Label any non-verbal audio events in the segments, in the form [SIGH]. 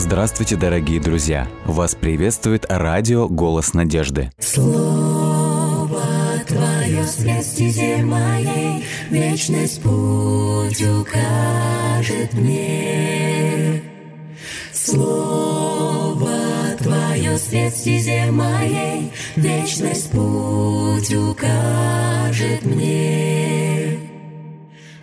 Здравствуйте, дорогие друзья! Вас приветствует радио «Голос надежды». Слово Твое свет моей, Вечность путь укажет мне. Слово Твое свет моей, Вечность путь укажет мне.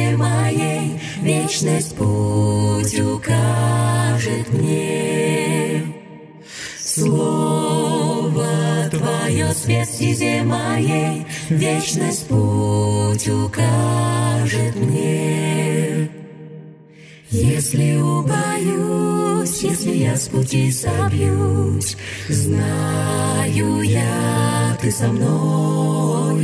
моей, Вечность путь укажет мне. Слово Твое свет стезе моей, Вечность путь укажет мне. Если убоюсь, если я с пути собьюсь, Знаю я, Ты со мною,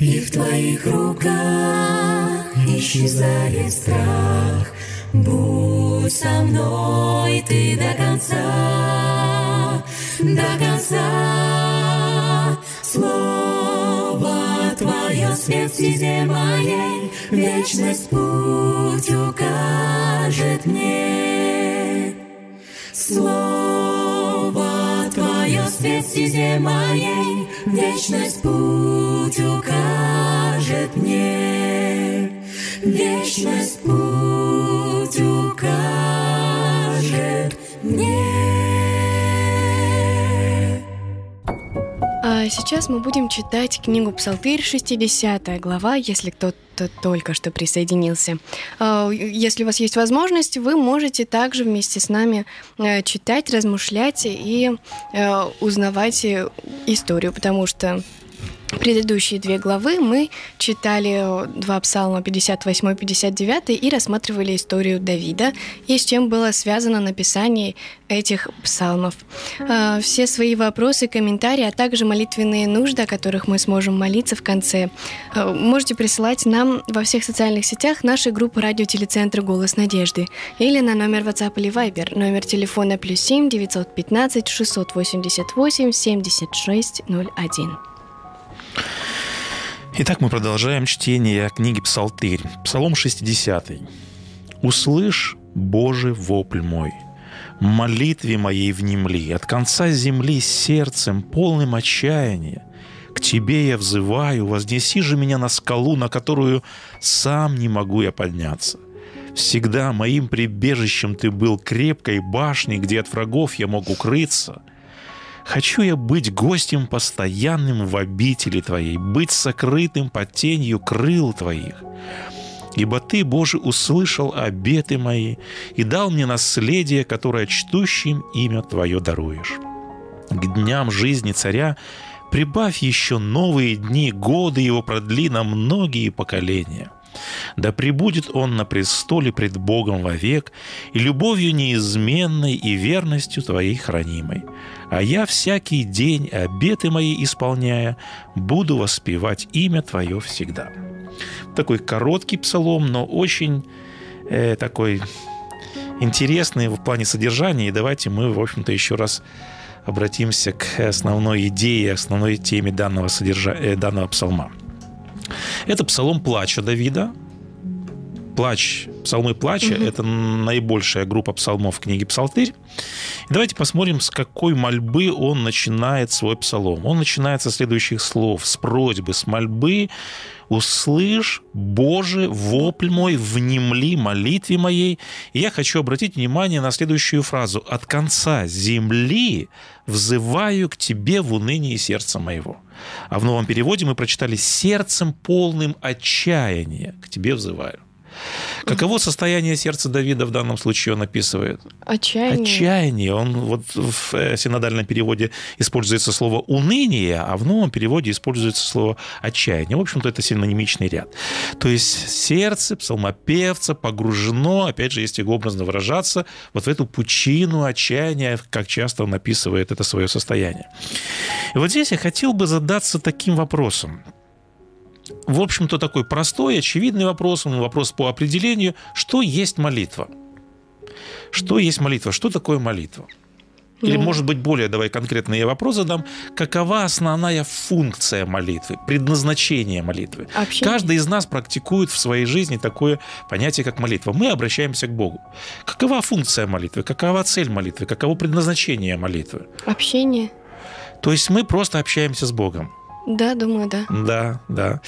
И в Твоих руках исчезает страх. Будь со мной Ты до конца, до конца. Слово Твое свет стезе моей, Вечность путь укажет мне. Слово Твое свет стезе моей, Вечность путь укажет мне. Вечность путь укажет мне. А сейчас мы будем читать книгу Псалтырь, 60 глава, если кто-то только что присоединился. А, Если у вас есть возможность, вы можете также вместе с нами э, читать, размышлять и э, узнавать э, историю, потому что Предыдущие две главы мы читали два псалма 58 и 59 и рассматривали историю Давида и с чем было связано написание этих псалмов. Э, Все свои вопросы, комментарии, а также молитвенные нужды, о которых мы сможем молиться в конце, э, можете присылать нам во всех социальных сетях нашей группы радиотелецентра «Голос надежды» или на номер WhatsApp или Viber, номер телефона плюс 7 915 688 7601. Итак, мы продолжаем чтение книги Псалтырь. Псалом 60. «Услышь, Боже, вопль мой, молитве моей внемли, от конца земли сердцем, полным отчаяния. К Тебе я взываю, вознеси же меня на скалу, на которую сам не могу я подняться. Всегда моим прибежищем Ты был крепкой башней, где от врагов я мог укрыться – Хочу я быть гостем постоянным в обители Твоей, быть сокрытым под тенью крыл Твоих. Ибо Ты, Боже, услышал обеты мои и дал мне наследие, которое чтущим имя Твое даруешь. К дням жизни царя прибавь еще новые дни, годы его продли на многие поколения. Да пребудет он на престоле пред Богом вовек, и любовью неизменной и верностью Твоей хранимой. А я всякий день, обеты мои исполняя, буду воспевать имя Твое всегда. Такой короткий псалом, но очень э, такой интересный в плане содержания. И давайте мы, в общем-то, еще раз обратимся к основной идее, основной теме данного, содержа... э, данного псалма. Это псалом плача Давида. Плач, псалмы плача угу. – это наибольшая группа псалмов в книге «Псалтырь». И давайте посмотрим, с какой мольбы он начинает свой псалом. Он начинает со следующих слов, с просьбы, с мольбы «Услышь, Боже, вопль мой, внемли молитве моей». И я хочу обратить внимание на следующую фразу. «От конца земли взываю к Тебе в унынии сердца моего». А в новом переводе мы прочитали «сердцем полным отчаяния к Тебе взываю». Каково состояние сердца Давида в данном случае он описывает? Отчаяние. Отчаяние. Он вот в э, синодальном переводе используется слово уныние, а в новом переводе используется слово отчаяние. В общем-то, это синонимичный ряд. То есть сердце псалмопевца погружено, опять же, если образно выражаться, вот в эту пучину отчаяния, как часто он описывает это свое состояние. И вот здесь я хотел бы задаться таким вопросом в общем-то, такой простой, очевидный вопрос, вопрос по определению, что есть молитва. Что есть молитва? Что такое молитва? Или, ну, может быть, более, давай конкретно я вопрос задам. Какова основная функция молитвы, предназначение молитвы? Общение. Каждый из нас практикует в своей жизни такое понятие, как молитва. Мы обращаемся к Богу. Какова функция молитвы? Какова цель молитвы? Каково предназначение молитвы? Общение. То есть мы просто общаемся с Богом. Да, думаю, да. Да, да.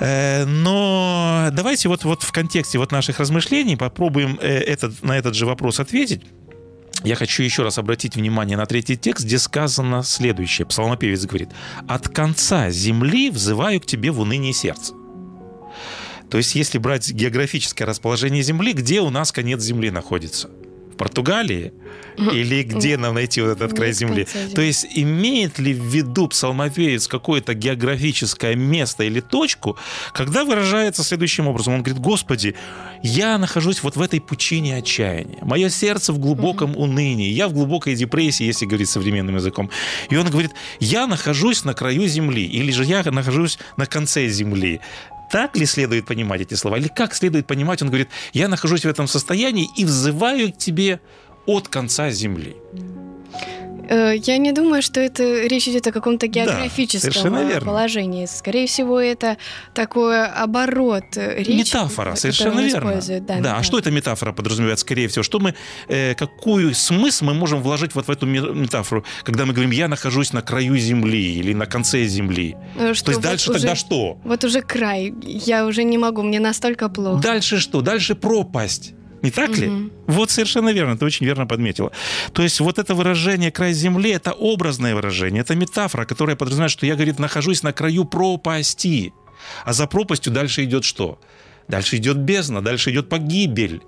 Э, но давайте вот, вот в контексте вот наших размышлений попробуем э, этот, на этот же вопрос ответить. Я хочу еще раз обратить внимание на третий текст, где сказано следующее. Псалмопевец говорит, «От конца земли взываю к тебе в унынии сердца». То есть, если брать географическое расположение Земли, где у нас конец Земли находится – Португалии? Или где нам найти вот этот край земли? То есть имеет ли в виду псалмопевец какое-то географическое место или точку, когда выражается следующим образом? Он говорит, Господи, я нахожусь вот в этой пучине отчаяния. Мое сердце в глубоком унынии. Я в глубокой депрессии, если говорить современным языком. И он говорит, я нахожусь на краю земли. Или же я нахожусь на конце земли. Так ли следует понимать эти слова? Или как следует понимать? Он говорит, я нахожусь в этом состоянии и взываю к тебе от конца земли. Э, я не думаю, что это речь идет о каком-то географическом да, положении. Скорее всего, это такой оборот речи. Метафора, совершенно верно. Да, да. а что эта метафора подразумевает, скорее всего? Что мы, э, какую смысл мы можем вложить вот в эту метафору, когда мы говорим, я нахожусь на краю земли или на конце земли? Что, э, То есть дальше вот тогда уже, что? Вот уже край. Я уже не могу, мне настолько плохо. Дальше что? Дальше пропасть. Не так ли? Угу. Вот совершенно верно, ты очень верно подметила. То есть вот это выражение «край земли» — это образное выражение, это метафора, которая подразумевает, что я, говорит, нахожусь на краю пропасти. А за пропастью дальше идет что? Дальше идет бездна, дальше идет погибель.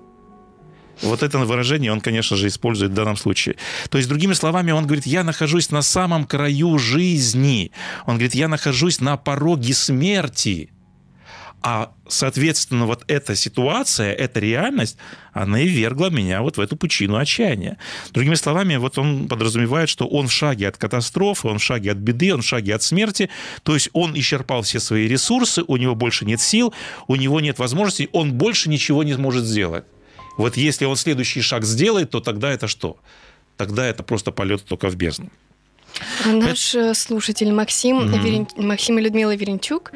Вот это выражение он, конечно же, использует в данном случае. То есть, другими словами, он говорит, я нахожусь на самом краю жизни. Он говорит, я нахожусь на пороге смерти. А, соответственно, вот эта ситуация, эта реальность, она и вергла меня вот в эту пучину отчаяния. Другими словами, вот он подразумевает, что он в шаге от катастрофы, он в шаге от беды, он в шаге от смерти, то есть он исчерпал все свои ресурсы, у него больше нет сил, у него нет возможностей, он больше ничего не сможет сделать. Вот если он следующий шаг сделает, то тогда это что? Тогда это просто полет только в бездну. Наш это... слушатель Максим, mm-hmm. Верен... Максим и Людмила Веренчук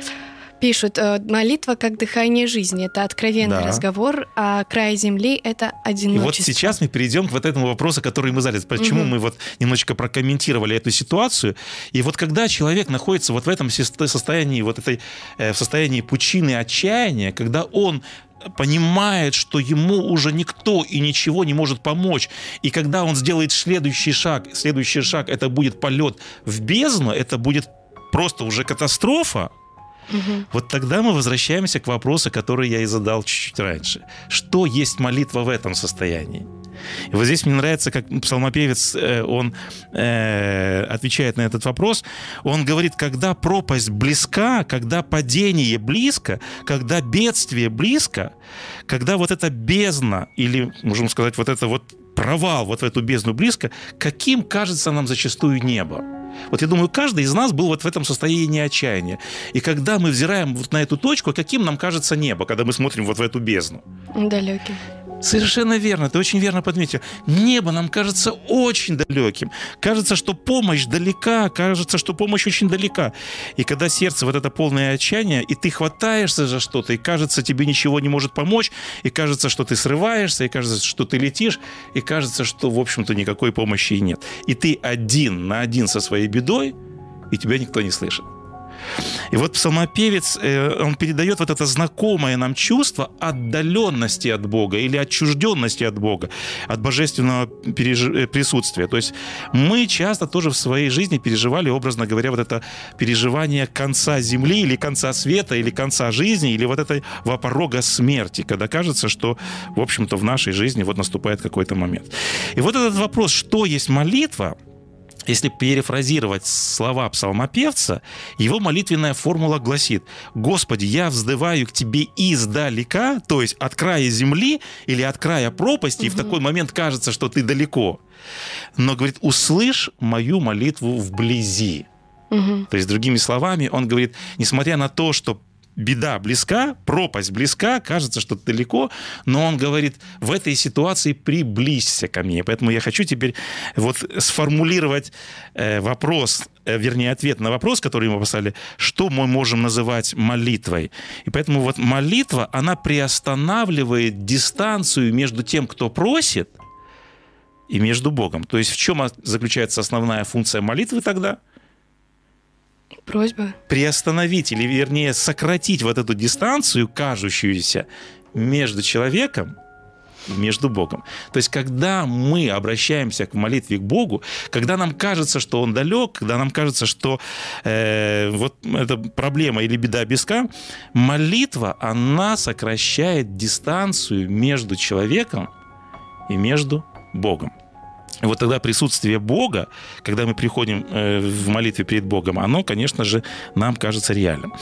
пишут, э, молитва как дыхание жизни. Это откровенный да. разговор, а край земли — это одиночество. И вот сейчас мы перейдем к вот этому вопросу, который мы задали. Почему угу. мы вот немножечко прокомментировали эту ситуацию. И вот когда человек находится вот в этом состоянии, вот этой, э, в состоянии пучины отчаяния, когда он понимает, что ему уже никто и ничего не может помочь. И когда он сделает следующий шаг, следующий шаг это будет полет в бездну, это будет просто уже катастрофа, Угу. Вот тогда мы возвращаемся к вопросу, который я и задал чуть-чуть раньше. Что есть молитва в этом состоянии? И вот здесь мне нравится, как псалмопевец, э, он э, отвечает на этот вопрос. Он говорит, когда пропасть близка, когда падение близко, когда бедствие близко, когда вот эта бездна, или, можем сказать, вот это вот провал вот в эту бездну близко, каким кажется нам зачастую небо? Вот я думаю, каждый из нас был вот в этом состоянии отчаяния. И когда мы взираем вот на эту точку, каким нам кажется небо, когда мы смотрим вот в эту бездну? Далеким. Совершенно верно, ты очень верно подметил. Небо нам кажется очень далеким. Кажется, что помощь далека, кажется, что помощь очень далека. И когда сердце вот это полное отчаяние, и ты хватаешься за что-то, и кажется, тебе ничего не может помочь, и кажется, что ты срываешься, и кажется, что ты летишь, и кажется, что, в общем-то, никакой помощи и нет. И ты один на один со своей бедой, и тебя никто не слышит. И вот псалмопевец, э, он передает вот это знакомое нам чувство отдаленности от Бога или отчужденности от Бога, от божественного э, присутствия. То есть мы часто тоже в своей жизни переживали, образно говоря, вот это переживание конца земли или конца света или конца жизни или вот этого порога смерти, когда кажется, что, в общем-то, в нашей жизни вот наступает какой-то момент. И вот этот вопрос, что есть молитва, если перефразировать слова псалмопевца, его молитвенная формула гласит «Господи, я вздываю к Тебе издалека, то есть от края земли или от края пропасти, угу. и в такой момент кажется, что Ты далеко. Но, говорит, услышь мою молитву вблизи». Угу. То есть, другими словами, он говорит, несмотря на то, что беда близка, пропасть близка, кажется, что далеко, но он говорит, в этой ситуации приблизься ко мне. Поэтому я хочу теперь вот сформулировать э, вопрос, э, вернее, ответ на вопрос, который мы поставили, что мы можем называть молитвой. И поэтому вот молитва, она приостанавливает дистанцию между тем, кто просит, и между Богом. То есть в чем заключается основная функция молитвы тогда – Просьба. Приостановить, или вернее сократить вот эту дистанцию, кажущуюся между человеком между Богом. То есть, когда мы обращаемся к молитве к Богу, когда нам кажется, что Он далек, когда нам кажется, что э, вот эта проблема или беда близка, молитва, она сокращает дистанцию между человеком и между Богом. Вот тогда присутствие Бога, когда мы приходим э, в молитве перед Богом, оно, конечно же, нам кажется реальным.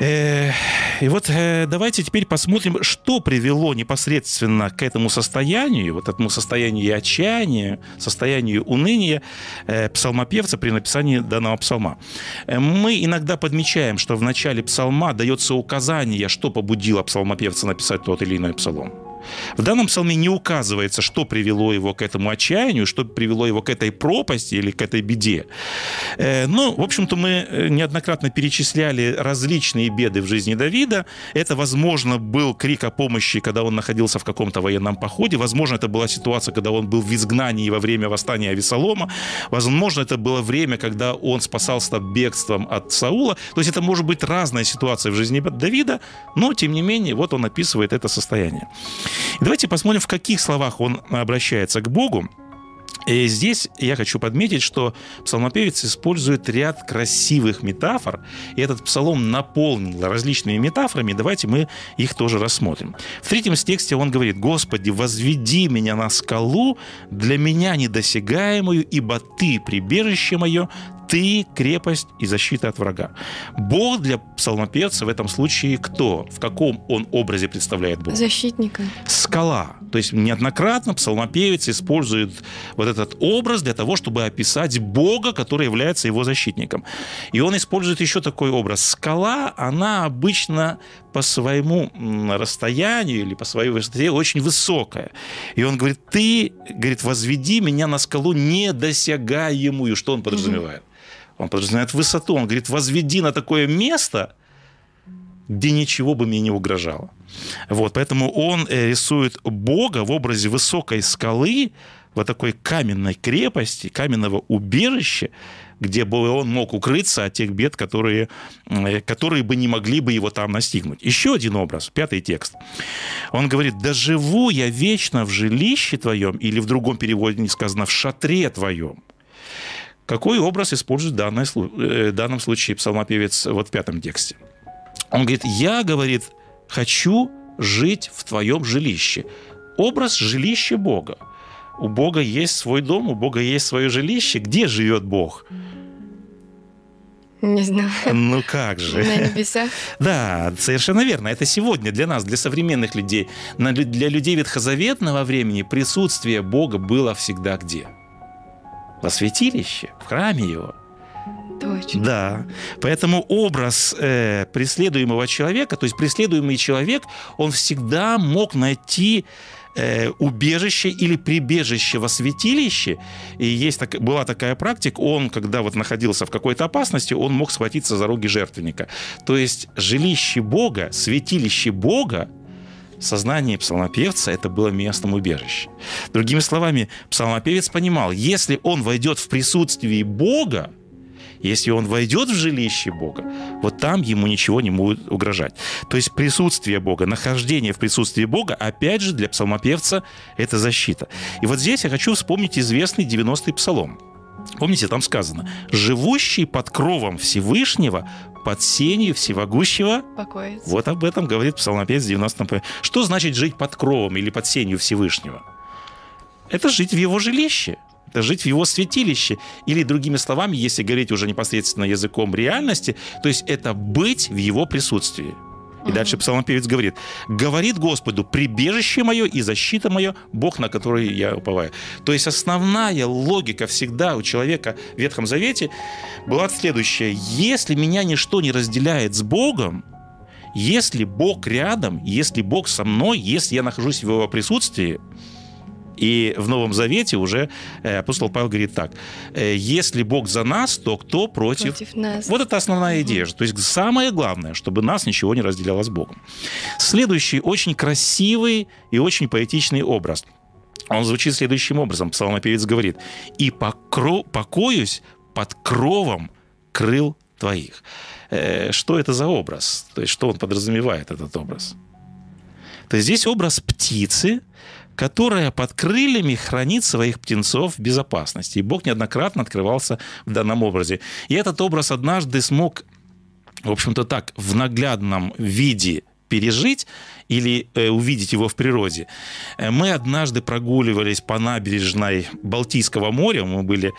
Э, и вот э, давайте теперь посмотрим, что привело непосредственно к этому состоянию, вот этому состоянию отчаяния, состоянию уныния псалмопевца при написании данного псалма. Мы иногда подмечаем, что в начале псалма дается указание, что побудило псалмопевца написать тот или иной псалом. В данном псалме не указывается, что привело его к этому отчаянию, что привело его к этой пропасти или к этой беде. Э, Но, ну, в общем-то, мы э, неоднократно перечисляли различные беды в жизни Давида. Это, возможно, был крик о помощи, когда он находился в каком-то военном походе. Возможно, это была ситуация, когда он был в изгнании во время восстания Авесолома. Возможно, это было время, когда он спасался бегством от Саула. То есть это может быть разная ситуация в жизни Давида, но, тем не менее, вот он описывает это состояние. И давайте посмотрим, в каких словах он обращается к Богу. И здесь я хочу подметить, что псалмопевец использует ряд красивых метафор, и этот псалом наполнен различными метафорами. Давайте мы их тоже рассмотрим. В третьем тексте он говорит, «Господи, возведи меня на скалу, для меня недосягаемую, ибо Ты прибежище мое, ты крепость и защита от врага. Бог для псалмопевца в этом случае кто? В каком он образе представляет Бога? Защитника. Скала. То есть неоднократно псалмопевец использует вот этот образ для того, чтобы описать Бога, который является его защитником. И он использует еще такой образ. Скала, она обычно по своему расстоянию или по своей высоте очень высокая. И он говорит, ты, говорит, возведи меня на скалу недосягаемую. Что он подразумевает? Он подразумевает высоту. Он говорит, возведи на такое место, где ничего бы мне не угрожало. Вот, поэтому он э, рисует Бога в образе высокой скалы, вот такой каменной крепости, каменного убежища, где бы он мог укрыться от тех бед, которые, э, которые бы не могли бы его там настигнуть. Еще один образ, пятый текст. Он говорит, «Да живу я вечно в жилище твоем», или в другом переводе не сказано, «в шатре твоем». Какой образ использует в, данной, э, в данном случае псалмопевец вот в пятом тексте? Он говорит, я, говорит, хочу жить в твоем жилище. Образ жилища Бога. У Бога есть свой дом, у Бога есть свое жилище. Где живет Бог? Не знаю. Ну как же? На небесах. [LAUGHS] Да, совершенно верно. Это сегодня для нас, для современных людей, для людей ветхозаветного времени присутствие Бога было всегда где? Во святилище, в храме его. Точно. Да. Поэтому образ э, преследуемого человека, то есть преследуемый человек, он всегда мог найти э, убежище или прибежище во святилище. И есть так, была такая практика, он, когда вот находился в какой-то опасности, он мог схватиться за роги жертвенника. То есть жилище Бога, святилище Бога, сознании псалмопевца это было местом убежища. Другими словами, псалмопевец понимал, если он войдет в присутствие Бога, Если он войдет в жилище Бога, вот там ему ничего не будет угрожать. То есть присутствие Бога, нахождение в присутствии Бога, опять же, для псалмопевца это защита. И вот здесь я хочу вспомнить известный 90-й псалом. Помните, там сказано, живущий под кровом Всевышнего, под сенью всевогущего. Покоится. Вот об этом говорит псалмопевец 90 Что значит жить под кровом или под сенью Всевышнего? Это жить в его жилище. Это жить в его святилище. Или, другими словами, если говорить уже непосредственно языком реальности, то есть это быть в его присутствии. И дальше псалмопевец говорит, говорит Господу, прибежище мое и защита мое, Бог, на который я уповаю. То есть основная логика всегда у человека в Ветхом Завете была следующая. Если меня ничто не разделяет с Богом, если Бог рядом, если Бог со мной, если я нахожусь в его присутствии, и в Новом Завете уже э, апостол Павел говорит так. «Э, Если Бог за нас, то кто против? Против нас. Вот это основная идея. То есть самое главное, чтобы нас ничего не разделяло с Богом. Следующий очень красивый и очень поэтичный образ. Он звучит следующим образом. Псалмопевец говорит. «И покро... покоюсь под кровом крыл твоих». Э, Что это за образ? То есть что он подразумевает, этот образ? То есть здесь образ птицы, которая под крыльями хранит своих птенцов в безопасности. И Бог неоднократно открывался в данном образе. И этот образ однажды смог, в общем-то так, в наглядном виде пережить или э, увидеть его в природе. Э, Мы однажды прогуливались по набережной Балтийского моря, мы были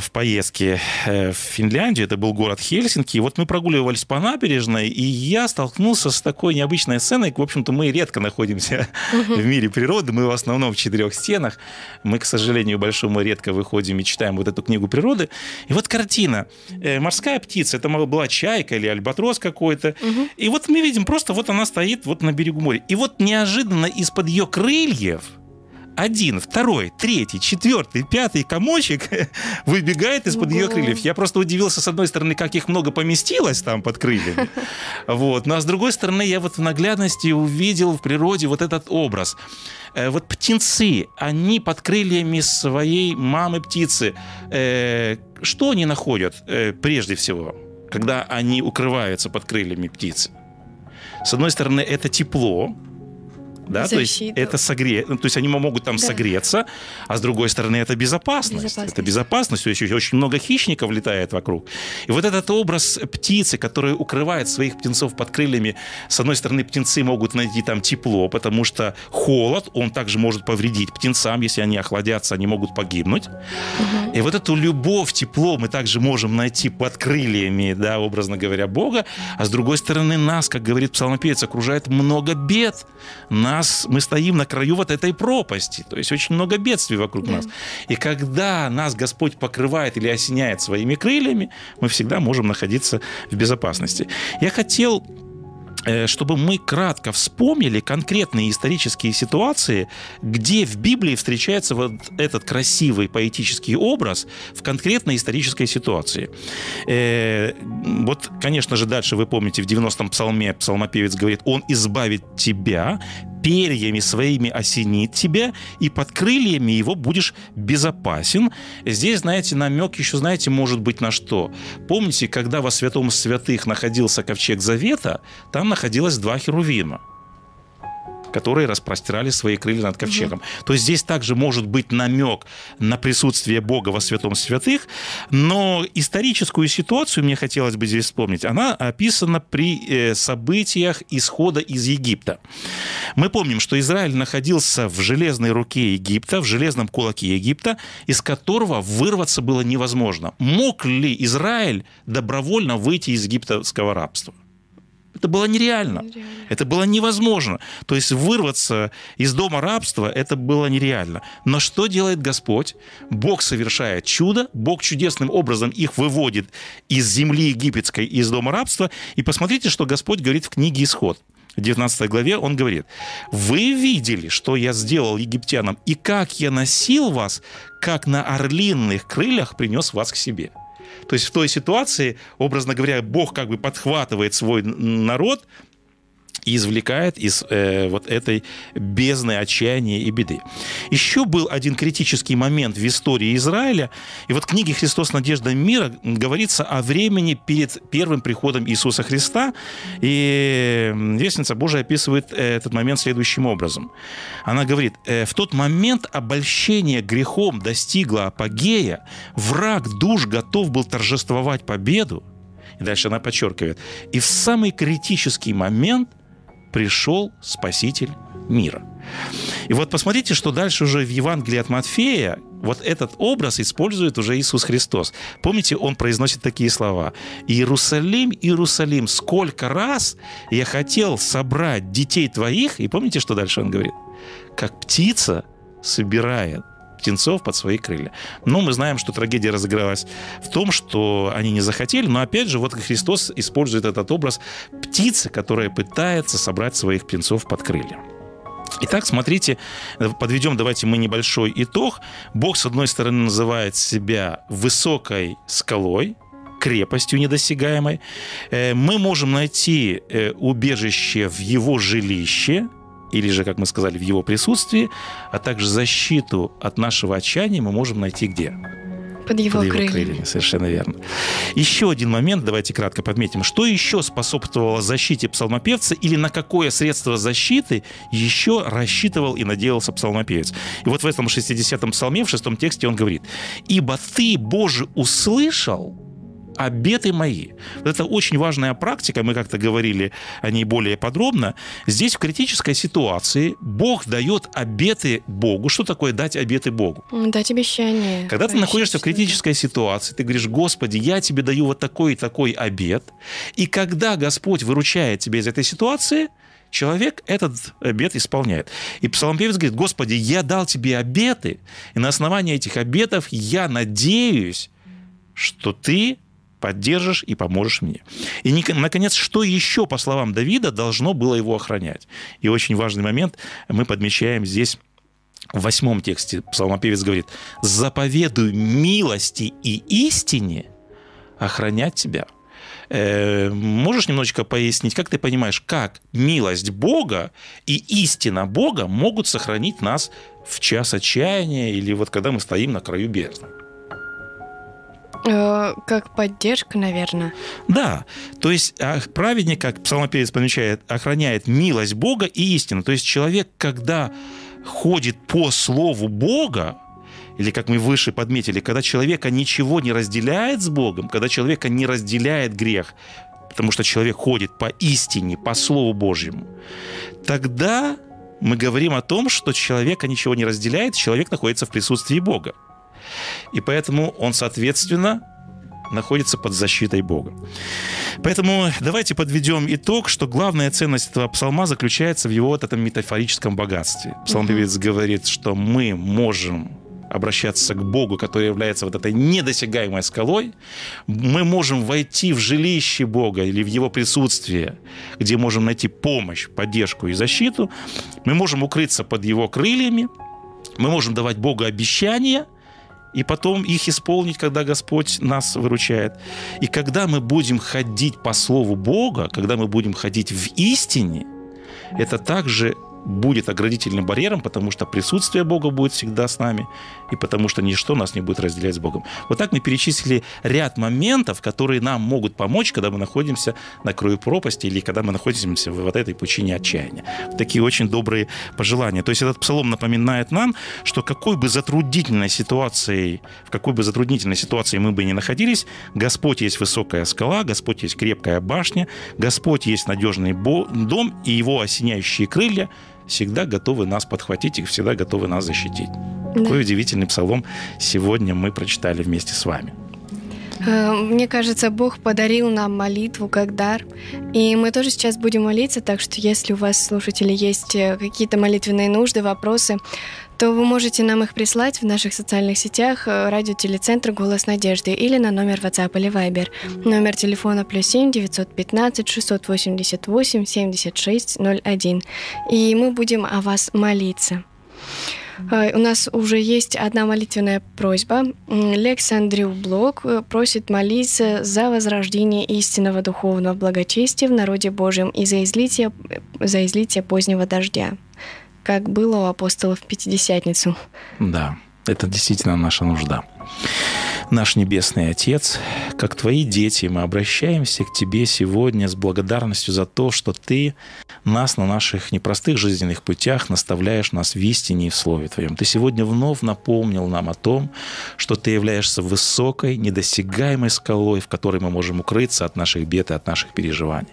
в поездке э, в Финляндию, это был город Хельсинки, и вот мы прогуливались по набережной, и я столкнулся с такой необычной сценой, в общем-то, мы редко находимся в мире природы, мы в основном в четырех стенах, мы, к сожалению, большому редко выходим и читаем вот эту книгу природы, и вот картина, Э, морская птица, это была чайка или альбатрос какой-то, и вот мы видим, просто вот она стоит вот на берегу моря, и вот неожиданно из-под ее крыльев один, второй, третий, четвертый, пятый комочек [LAUGHS] выбегает из-под ее крыльев. Я просто удивился, с одной стороны, как их много поместилось там под крыльями. [LAUGHS] Вот. Ну а с другой стороны, я вот в наглядности увидел в природе вот этот образ. Э, Вот птенцы, они под крыльями своей мамы птицы. Э, Что они находят э, прежде всего, когда они укрываются под крыльями птицы? С одной стороны, это тепло, да, то есть Защиту. это согре... ну, то есть они могут там Да. согреться, а с другой стороны это безопасность. Безопасность. Это безопасность, то есть очень много хищников летает вокруг. И вот этот образ птицы, которая укрывает своих птенцов под крыльями, с одной стороны птенцы могут найти там тепло, потому что холод, он также может повредить птенцам, если они охладятся, они могут погибнуть. И вот эту любовь, тепло мы также можем найти под крыльями, да, образно говоря, Бога, а с другой стороны нас, как говорит псалмопевец, окружает много бед. Нас, мы стоим на краю вот этой пропасти, то есть очень много бедствий вокруг Да. нас. И когда нас Господь покрывает или осеняет своими крыльями, мы всегда можем находиться в безопасности. Я хотел э, чтобы мы кратко вспомнили конкретные исторические ситуации, где в Библии встречается вот этот красивый поэтический образ в конкретной исторической ситуации. Э, Вот, конечно же, дальше вы помните, в 90-м псалме псалмопевец говорит, «Он избавит тебя, перьями своими осенит тебя, и под крыльями его будешь безопасен». Здесь, знаете, намек еще, знаете, может быть на что? Помните, когда во святом святых находился ковчег Завета, там находилось два херувима которые распростирали свои крылья над ковчегом. То есть здесь также может быть намек на присутствие Бога во святом святых, но историческую ситуацию мне хотелось бы здесь вспомнить. Она описана при э, событиях исхода из Египта. Мы помним, что Израиль находился в железной руке Египта, в железном кулаке Египта, из которого вырваться было невозможно. Мог ли Израиль добровольно выйти из египетского рабства? Это было нереально. Нереально. Это было невозможно. То есть вырваться из дома рабства это было нереально. Но что делает Господь? Бог совершает чудо, Бог чудесным образом их выводит из земли египетской, из дома рабства. И посмотрите, что Господь говорит в книге «Исход». В 19 главе он говорит, «Вы видели, что я сделал египтянам, и как я носил вас, как на орлиных крыльях принес вас к себе». То есть в той ситуации, образно говоря, Бог как бы подхватывает свой народ, и извлекает из э, вот этой бездны отчаяния и беды. Еще был один критический момент в истории Израиля, и вот в книге «Христос. Надежда мира» говорится о времени перед первым приходом Иисуса Христа, и Вестница Божия описывает э, этот момент следующим образом. Она говорит, э, в тот момент обольщение грехом достигло апогея, враг душ готов был торжествовать победу, и дальше она подчеркивает, и в самый критический момент пришел Спаситель мира. И вот посмотрите, что дальше уже в Евангелии от Матфея вот этот образ использует уже Иисус Христос. Помните, он произносит такие слова. «Иерусалим, Иерусалим, сколько раз я хотел собрать детей твоих...» И помните, что дальше он говорит? «Как птица собирает птенцов под свои крылья. Но мы знаем, что трагедия разыгралась в том, что они не захотели, но опять же, вот Христос использует этот образ птицы, которая пытается собрать своих птенцов под крылья. Итак, смотрите, подведем давайте мы небольшой итог. Бог, с одной стороны, называет себя высокой скалой, крепостью недосягаемой. Э, мы можем найти э, убежище в его жилище, или же, как мы сказали, в его присутствии, а также защиту от нашего отчаяния мы можем найти где? Под его, Под его крыльями. крыльями. Совершенно верно. Еще один момент, давайте кратко подметим. Что еще способствовало защите псалмопевца или на какое средство защиты еще рассчитывал и надеялся псалмопевец? И вот в этом 60-м псалме, в шестом тексте он говорит, «Ибо ты, Боже, услышал, обеты мои. Вот это очень важная практика, мы как-то говорили о ней более подробно. Здесь в критической ситуации Бог дает обеты Богу. Что такое дать обеты Богу? Дать обещание. Когда ты находишься в критической ситуации, ты говоришь, Господи, я тебе даю вот такой и такой обет. И когда Господь выручает тебя из этой ситуации, человек этот обет исполняет. И псалмопевец говорит, Господи, я дал тебе обеты, и на основании этих обетов я надеюсь, что ты поддержишь и поможешь мне. И, наконец, что еще, по словам Давида, должно было его охранять? И очень важный момент мы подмечаем здесь в восьмом тексте псалмопевец говорит, «Заповедуй милости и истине охранять тебя». Э, можешь немножечко пояснить, как ты понимаешь, как милость Бога и истина Бога могут сохранить нас в час отчаяния или вот когда мы стоим на краю бездны? Э, как поддержка, наверное. Да, то есть а, праведник, как псалмопевец помечает, охраняет милость Бога и истину. То есть человек, когда ходит по слову Бога, или как мы выше подметили, когда человека ничего не разделяет с Богом, когда человека не разделяет грех, потому что человек ходит по истине, по Слову Божьему, тогда мы говорим о том, что человека ничего не разделяет, человек находится в присутствии Бога. И поэтому он, соответственно, находится под защитой Бога. Поэтому давайте подведем итог, что главная ценность этого псалма заключается в его вот этом метафорическом богатстве. Псалмопевец говорит, что мы можем обращаться к Богу, который является вот этой недосягаемой скалой, мы можем войти в жилище Бога или в Его присутствие, где можем найти помощь, поддержку и защиту, мы можем укрыться под Его крыльями, мы можем давать Богу обещания – и потом их исполнить, когда Господь нас выручает. И когда мы будем ходить по Слову Бога, когда мы будем ходить в истине, это также будет оградительным барьером, потому что присутствие Бога будет всегда с нами, и потому что ничто нас не будет разделять с Богом. Вот так мы перечислили ряд моментов, которые нам могут помочь, когда мы находимся на краю пропасти или когда мы находимся в вот этой пучине отчаяния. Такие очень добрые пожелания. То есть этот псалом напоминает нам, что какой бы затруднительной ситуацией, в какой бы затруднительной ситуации мы бы ни находились, Господь есть высокая скала, Господь есть крепкая башня, Господь есть надежный дом, и его осеняющие крылья – всегда готовы нас подхватить и всегда готовы нас защитить. Да. Какой удивительный псалом сегодня мы прочитали вместе с вами. Э, мне кажется, Бог подарил нам молитву как дар. И мы тоже сейчас будем молиться, так что если у вас, слушатели, есть э, какие-то молитвенные нужды, вопросы, то вы можете нам их прислать в наших социальных сетях э, радио Телецентр «Голос надежды» или на номер WhatsApp или Viber. Номер телефона плюс 7 915 688 76 01. И мы будем о вас молиться. А, У нас уже есть одна молитвенная просьба. Лекс Андрю Блок э, просит молиться за возрождение истинного духовного благочестия в народе Божьем и за излитие, за излитие позднего дождя, как было у апостолов в Пятидесятницу. Да, это действительно наша нужда. Наш Небесный Отец, как Твои дети, мы обращаемся к Тебе сегодня с благодарностью за то, что Ты нас на наших непростых жизненных путях наставляешь нас в истине и в Слове Твоем. Ты сегодня вновь напомнил нам о том, что Ты являешься высокой, недосягаемой скалой, в которой мы можем укрыться от наших бед и от наших переживаний.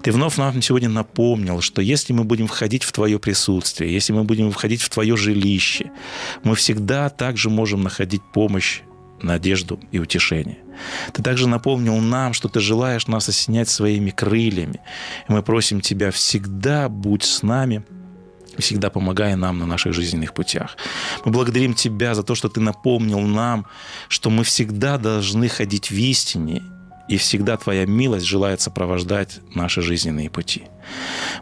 Ты вновь нам сегодня напомнил, что если мы будем входить в Твое присутствие, если мы будем входить в Твое жилище, мы всегда также можем находить помощь надежду и утешение. Ты также напомнил нам, что ты желаешь нас осенять своими крыльями. И мы просим тебя всегда будь с нами, всегда помогай нам на наших жизненных путях. Мы благодарим Тебя за то, что Ты напомнил нам, что мы всегда должны ходить в истине, и всегда Твоя милость желает сопровождать наши жизненные пути.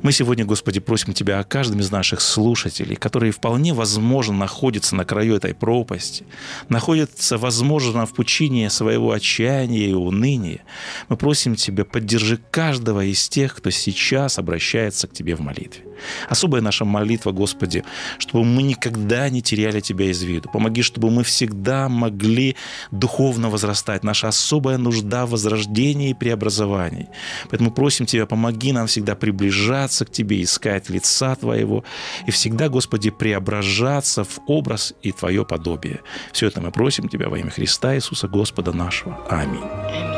Мы сегодня, Господи, просим Тебя о каждом из наших слушателей, которые вполне возможно находятся на краю этой пропасти, находятся, возможно, в пучине своего отчаяния и уныния. Мы просим Тебя, поддержи каждого из тех, кто сейчас обращается к Тебе в молитве. Особая наша молитва, Господи, чтобы мы никогда не теряли Тебя из виду. Помоги, чтобы мы всегда могли духовно возрастать. Наша особая нужда в возрождении и преобразовании. Поэтому просим Тебя, помоги нам всегда приближаться к Тебе, искать лица Твоего и всегда, Господи, преображаться в образ и Твое подобие. Все это мы просим Тебя во имя Христа Иисуса Господа нашего. Аминь.